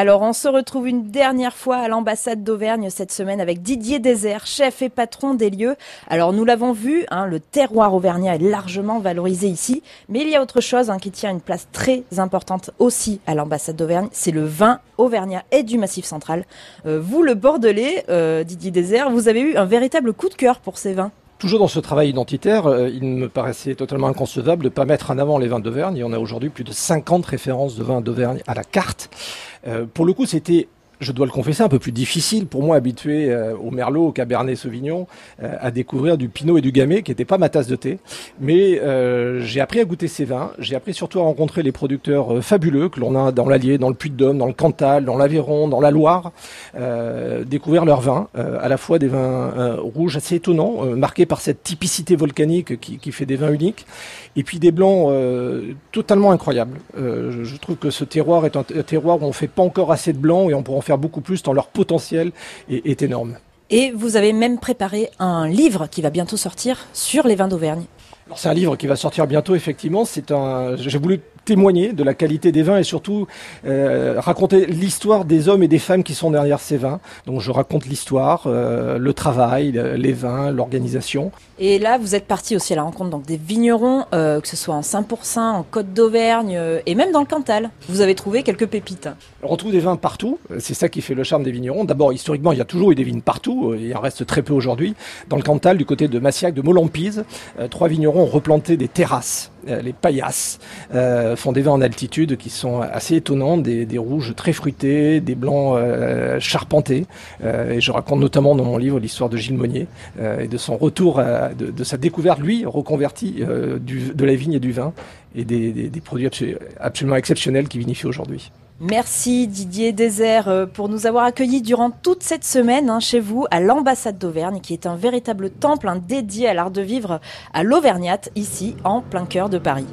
Alors on se retrouve une dernière fois à l'ambassade d'Auvergne cette semaine avec Didier Désert, chef et patron des lieux. Alors nous l'avons vu, hein, le terroir auvergnat est largement valorisé ici, mais il y a autre chose hein, qui tient une place très importante aussi à l'ambassade d'Auvergne, c'est le vin auvergnat et du Massif central. Euh, vous le Bordelais, euh, Didier Désert, vous avez eu un véritable coup de cœur pour ces vins. Toujours dans ce travail identitaire, euh, il me paraissait totalement inconcevable de ne pas mettre en avant les vins d'Auvergne. Il y en a aujourd'hui plus de 50 références de vins d'Auvergne à la carte. Euh, pour le coup, c'était je dois le confesser, un peu plus difficile pour moi, habitué euh, au Merlot, au Cabernet Sauvignon, euh, à découvrir du Pinot et du Gamay, qui n'était pas ma tasse de thé. Mais euh, j'ai appris à goûter ces vins. J'ai appris surtout à rencontrer les producteurs fabuleux que l'on a dans l'Allier, dans le Puy-de-Dôme, dans le Cantal, dans l'Aveyron, dans la Loire. découvrir leurs vins, à la fois des vins rouges assez étonnants, marqués par cette typicité volcanique qui, qui, fait des vins uniques, et puis des blancs totalement incroyables. Je, trouve que ce terroir est un, terroir où on fait pas encore assez de blancs et on pourra en faire beaucoup plus tant leur potentiel est, est énorme. Et vous avez même préparé un livre qui va bientôt sortir sur les vins d'Auvergne. C'est un livre qui va sortir bientôt, effectivement. C'est un. J'ai voulu témoigner de la qualité des vins et surtout euh, raconter l'histoire des hommes et des femmes qui sont derrière ces vins. Donc je raconte l'histoire, euh, le travail, les vins, l'organisation. Et là, vous êtes parti aussi à la rencontre donc, des vignerons, euh, que ce soit en 5%, en Côte d'Auvergne et même dans le Cantal. Vous avez trouvé quelques pépites. On retrouve des vins partout. C'est ça qui fait le charme des vignerons. D'abord, historiquement, il y a toujours eu des vignes partout. Il en reste très peu aujourd'hui. Dans le Cantal, du côté de Massiac, de Molampise, trois vignerons ont replanté des terrasses, les paillasses font des vins en altitude qui sont assez étonnants, des, rouges très fruités, des blancs euh, charpentés. Euh, et je raconte notamment dans mon livre l'histoire de Gilles Monnier euh, et de son retour, de, sa découverte, lui, reconverti de la vigne et du vin, et des, produits absolument exceptionnels qui vinifient aujourd'hui. Merci Didier Désert pour nous avoir accueillis durant toute cette semaine hein, chez vous à l'ambassade d'Auvergne qui est un véritable temple dédié à l'art de vivre à l'Auvergnat ici en plein cœur de Paris.